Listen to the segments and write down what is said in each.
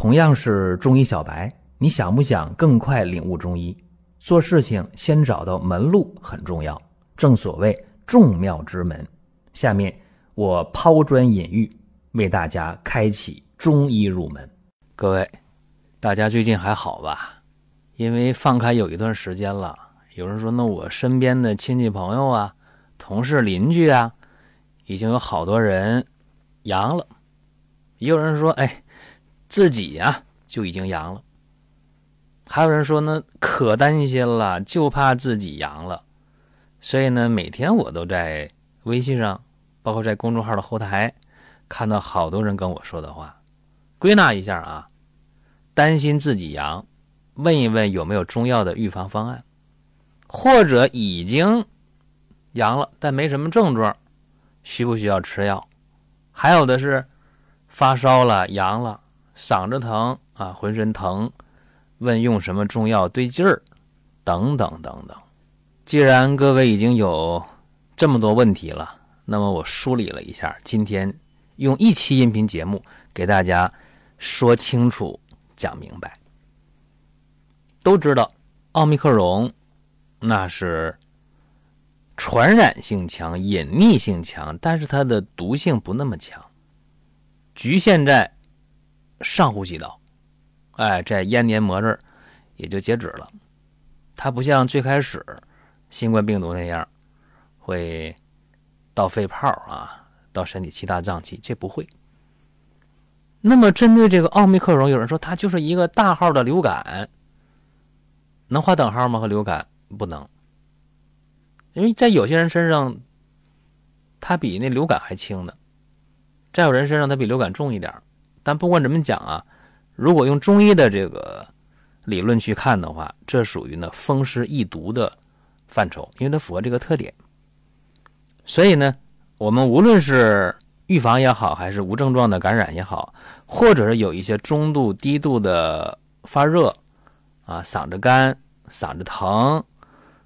同样是中医小白，你想不想更快领悟中医？做事情先找到门路很重要，正所谓众妙之门。下面我抛砖引玉，为大家开启中医入门。各位，大家最近还好吧？因为放开有一段时间了，有人说，那我身边的亲戚朋友啊、同事邻居啊，已经有好多人阳了。也有人说，哎。自己呀就已经阳了，还有人说呢，可担心了，就怕自己阳了，所以呢，每天我都在微信上，包括在公众号的后台，看到好多人跟我说的话，归纳一下啊，担心自己阳，问一问有没有中药的预防方案，或者已经阳了但没什么症状，需不需要吃药？还有的是发烧了，阳了。嗓子疼啊，浑身疼，问用什么中药对劲儿，等等等等。既然各位已经有这么多问题了，那么我梳理了一下，今天用一期音频节目给大家说清楚、讲明白。都知道奥密克戎那是传染性强、隐匿性强，但是它的毒性不那么强，局限在。上呼吸道，哎，在咽黏膜这儿也就截止了。它不像最开始新冠病毒那样会到肺泡啊，到身体其他脏器，这不会。那么针对这个奥密克戎，有人说它就是一个大号的流感，能划等号吗？和流感不能，因为在有些人身上，它比那流感还轻呢，在有人身上它比流感重一点。但不管怎么讲啊，如果用中医的这个理论去看的话，这属于呢风湿易毒的范畴，因为它符合这个特点。所以呢，我们无论是预防也好，还是无症状的感染也好，或者是有一些中度、低度的发热啊、嗓子干、嗓子疼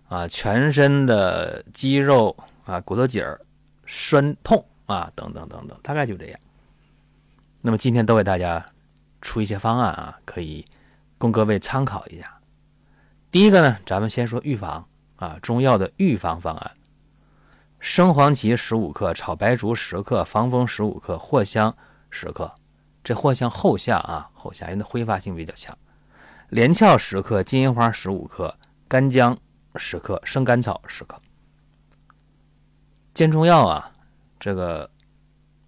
啊、全身的肌肉啊、骨头节儿酸痛啊等等等等，大概就这样。那么今天都给大家出一些方案啊，可以供各位参考一下。第一个呢，咱们先说预防啊，中药的预防方案：生黄芪十五克，炒白术十克，防风十五克，藿香十克。这藿香后下啊，后下因为它挥发性比较强。连翘十克，金银花十五克，干姜十克，生甘草十克。煎中药啊，这个。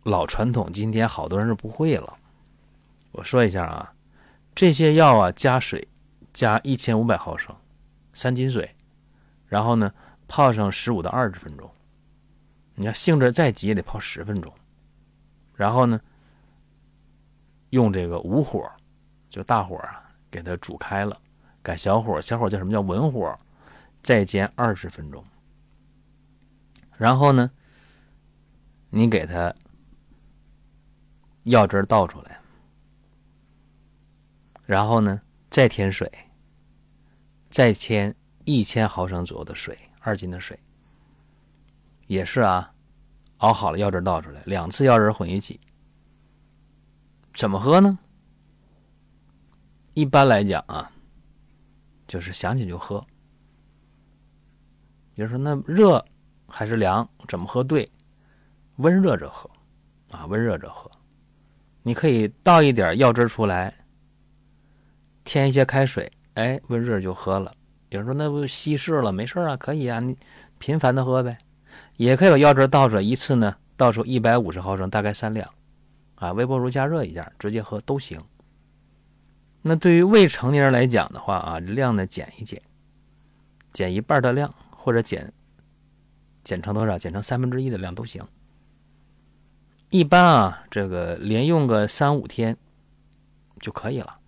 老传统，今天好多人是不会了。我说一下啊，这些药啊，加水，加一千五百毫升，三斤水，然后呢，泡上十五到二十分钟。你要性质再急也得泡十分钟。然后呢，用这个五火，就大火啊，给它煮开了，改小火，小火叫什么叫文火，再煎二十分钟。然后呢，你给它。药汁倒出来，然后呢，再添水，再添一千毫升左右的水，二斤的水，也是啊，熬好了药汁倒出来，两次药汁混一起，怎么喝呢？一般来讲啊，就是想起就喝。比如说，那热还是凉，怎么喝对？温热着喝，啊，温热着喝。你可以倒一点药汁出来，添一些开水，哎，温热就喝了。有人说那不稀释了，没事啊，可以啊，你频繁的喝呗。也可以把药汁倒出来，一次呢倒出一百五十毫升，大概三两，啊，微波炉加热一下，直接喝都行。那对于未成年人来讲的话啊，量呢减一减，减一半的量，或者减减成多少？减成三分之一的量都行。一般啊，这个连用个三五天就可以了。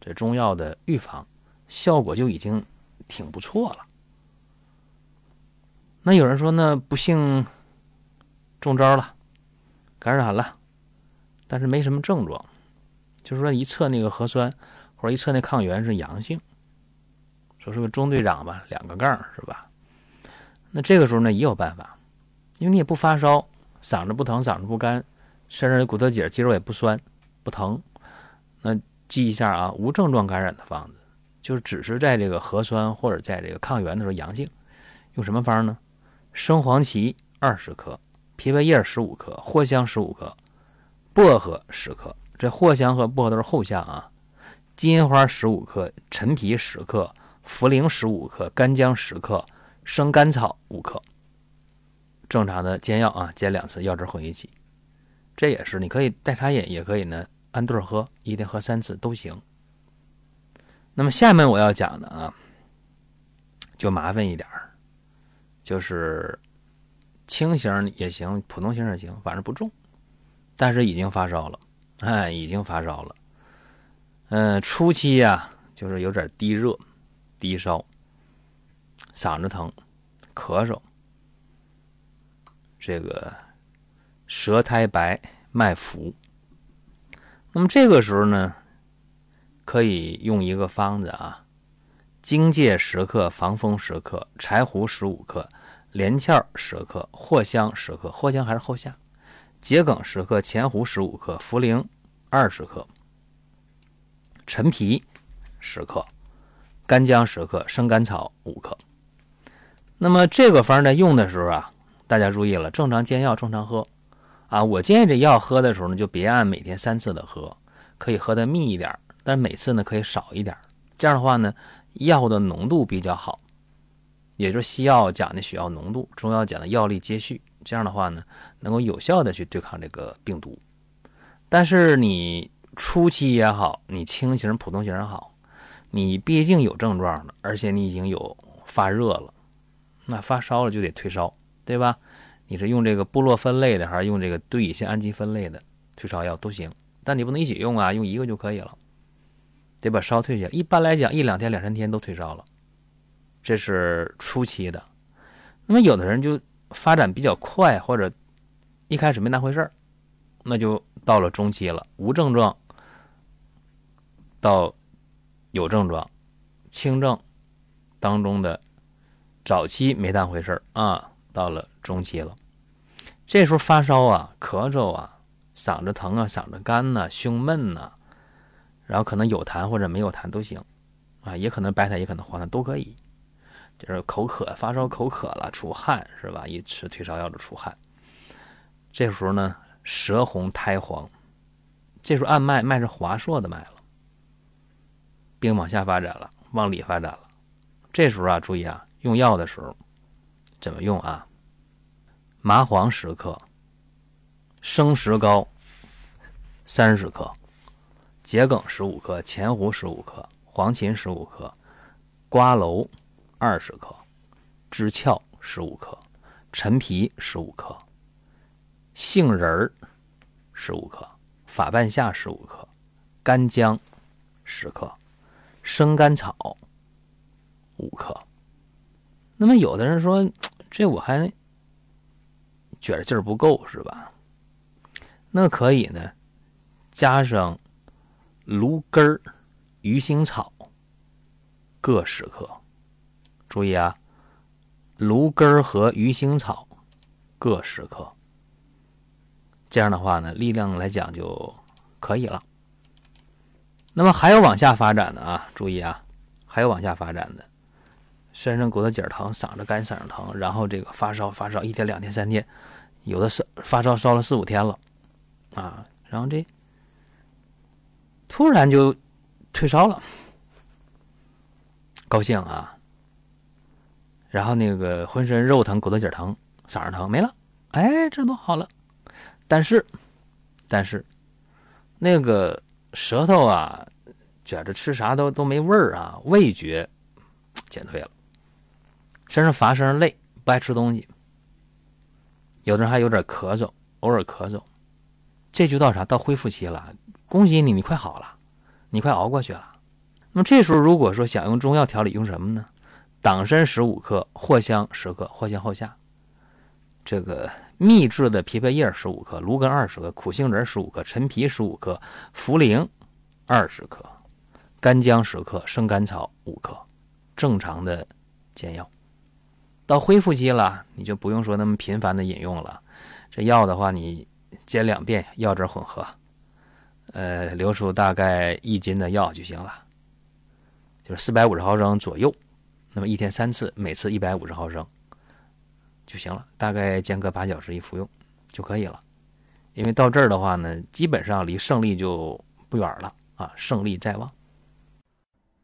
这中药的预防效果就已经挺不错了。那有人说，那不幸中招了，感染了，但是没什么症状，就是说一测那个核酸或者一测那抗原是阳性，说是个中队长吧，两个杠是吧？那这个时候呢也有办法，因为你也不发烧。嗓子不疼，嗓子不干，身上的骨头节、肌肉也不酸、不疼，那记一下啊，无症状感染的方子，就是只是在这个核酸或者在这个抗原的时候阳性，用什么方呢？生黄芪二十克，枇杷叶十五克，藿香十五克，薄荷十克。这藿香和薄荷都是后项啊。金银花十五克，陈皮十克，茯苓十五克，干姜十克，生甘草五克。正常的煎药啊，煎两次，药汁混一起。这也是你可以代茶饮，也可以呢按对喝，一天喝三次都行。那么下面我要讲的啊，就麻烦一点儿，就是轻型也行，普通型也行，反正不重，但是已经发烧了，哎，已经发烧了。嗯，初期呀，就是有点低热、低烧、嗓子疼、咳嗽，这个舌苔白、脉浮。那么这个时候呢，可以用一个方子啊：荆芥十克、防风十克、柴胡十五克、连翘十克、藿香十克。藿香还是后下。桔梗十克、前胡十五克、茯苓二十克。陈皮十克，干姜十克，生甘草五克。那么这个方呢用的时候啊，大家注意了，正常煎药正常喝啊。我建议这药喝的时候呢，就别按每天三次的喝，可以喝的密一点，但每次呢可以少一点。这样的话呢，药的浓度比较好，也就是西药讲的血药浓度，中药讲的药力接续。这样的话呢，能够有效的去对抗这个病毒。但是你。初期也好，你轻型、普通型也好，你毕竟有症状了，而且你已经有发热了，那发烧了就得退烧，对吧？你是用这个布洛芬类的，还是用这个对乙酰氨基酚类的退烧药都行，但你不能一起用啊，用一个就可以了，得把烧退下。一般来讲，一两天、两三天都退烧了，这是初期的。那么有的人就发展比较快，或者一开始没当回事儿，那就到了中期了，无症状。到有症状、轻症当中的早期没当回事啊，到了中期了，这时候发烧啊、咳嗽啊、嗓子疼啊、嗓子干呐、胸闷呐，然后可能有痰或者没有痰都行啊，也可能白痰，也可能黄痰都可以，就是口渴、发烧、口渴了、出汗是吧？一吃退烧药就出汗，这时候呢，舌红苔黄，这时候按脉，脉是滑硕的脉了。病往下发展了，往里发展了。这时候啊，注意啊，用药的时候怎么用啊？麻黄十克，生石膏三十克，桔梗十五克，前胡十五克，黄芩十五克，瓜蒌二十克，知壳十五克，陈皮十五克，杏仁儿十五克，法半夏十五克，干姜十克。生甘草五克。那么有的人说，这我还觉得劲儿不够，是吧？那可以呢，加上芦根儿、鱼腥草各十克。注意啊，芦根儿和鱼腥草各十克。这样的话呢，力量来讲就可以了。那么还有往下发展的啊，注意啊，还有往下发展的，身上骨头节疼、嗓子干、嗓子疼，然后这个发烧，发烧一天、两天、三天，有的是发烧烧了四五天了，啊，然后这突然就退烧了，高兴啊，然后那个浑身肉疼、骨头节疼、嗓子疼没了，哎，这都好了，但是，但是那个。舌头啊，觉着吃啥都都没味儿啊，味觉 减退了，身上乏，身上累，不爱吃东西，有的人还有点咳嗽，偶尔咳嗽，这就到啥？到恢复期了。恭喜你，你快好了，你快熬过去了。那么这时候如果说想用中药调理，用什么呢？党参十五克，藿香十克，藿香后下。这个。秘制的枇杷叶十五克，芦根二十克，苦杏仁十五克，陈皮十五克，茯苓二十克，干姜十克，生甘草五克，正常的煎药。到恢复期了，你就不用说那么频繁的饮用了。这药的话，你煎两遍，药汁混合，呃，流出大概一斤的药就行了，就是四百五十毫升左右。那么一天三次，每次一百五十毫升就行了，大概间隔八小时一服用就可以了。因为到这儿的话呢，基本上离胜利就不远了啊，胜利在望。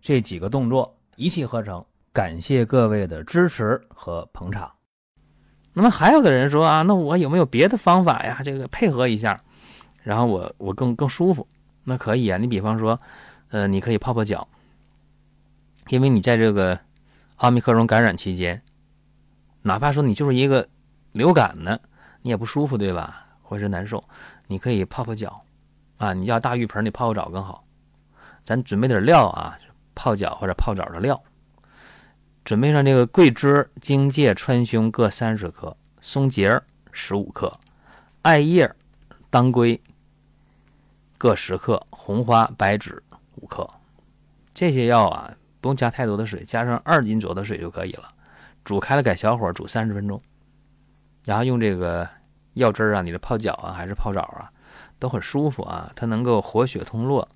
这几个动作一气呵成，感谢各位的支持和捧场。那么还有的人说啊，那我有没有别的方法呀？这个配合一下，然后我我更更舒服。那可以啊，你比方说，呃，你可以泡泡脚。因为你在这个奥密克戎感染期间，哪怕说你就是一个流感呢，你也不舒服，对吧？浑身难受，你可以泡泡脚，啊，你要大浴盆，你泡个澡更好。咱准备点料啊，泡脚或者泡澡的料，准备上这个桂枝、荆芥、川芎各三十克，松节十五克，艾叶、当归各十克，红花、白芷五克，这些药啊。不用加太多的水，加上二斤左右的水就可以了。煮开了，改小火煮三十分钟，然后用这个药汁啊，你的泡脚啊还是泡澡啊，都很舒服啊。它能够活血通络、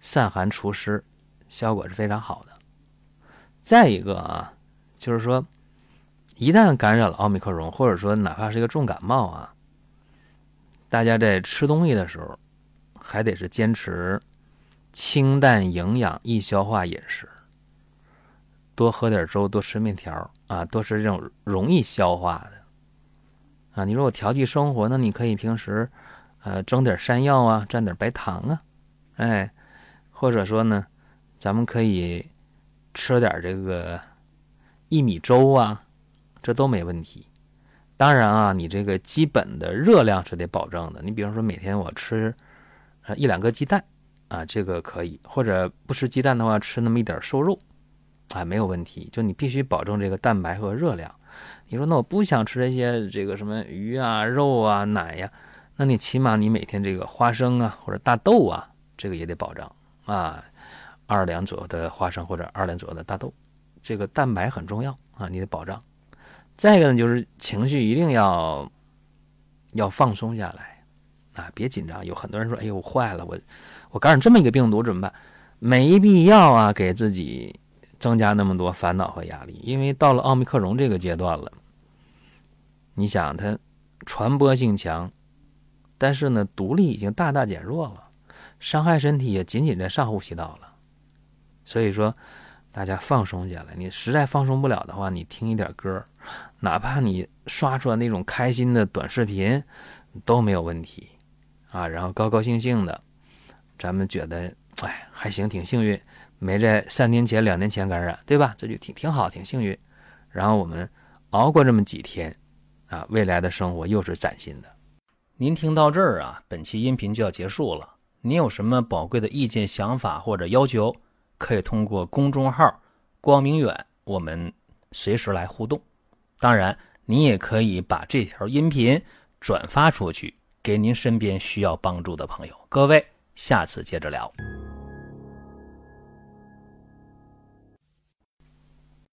散寒除湿，效果是非常好的。再一个啊，就是说，一旦感染了奥密克戎，或者说哪怕是一个重感冒啊，大家在吃东西的时候，还得是坚持清淡、营养、易消化饮食。多喝点粥，多吃面条啊，多吃这种容易消化的啊。你说我调剂生活，那你可以平时呃蒸点山药啊，蘸点白糖啊，哎，或者说呢，咱们可以吃点这个薏米粥啊，这都没问题。当然啊，你这个基本的热量是得保证的。你比方说每天我吃一两个鸡蛋啊，这个可以，或者不吃鸡蛋的话，吃那么一点瘦肉。啊，没有问题，就你必须保证这个蛋白和热量。你说那我不想吃这些这个什么鱼啊、肉啊、奶呀，那你起码你每天这个花生啊或者大豆啊，这个也得保障啊，二两左右的花生或者二两左右的大豆，这个蛋白很重要啊，你得保障。再一个呢，就是情绪一定要要放松下来啊，别紧张。有很多人说，哎呦，我坏了，我我感染这么一个病毒怎么办？没必要啊，给自己。增加那么多烦恼和压力，因为到了奥密克戎这个阶段了。你想，它传播性强，但是呢，毒力已经大大减弱了，伤害身体也仅仅在上呼吸道了。所以说，大家放松下来。你实在放松不了的话，你听一点歌，哪怕你刷出来那种开心的短视频，都没有问题啊。然后高高兴兴的，咱们觉得，哎，还行，挺幸运。没在三年前、两年前感染，对吧？这就挺挺好，挺幸运。然后我们熬过这么几天，啊，未来的生活又是崭新的。您听到这儿啊，本期音频就要结束了。您有什么宝贵的意见、想法或者要求，可以通过公众号“光明远”我们随时来互动。当然，您也可以把这条音频转发出去，给您身边需要帮助的朋友。各位，下次接着聊。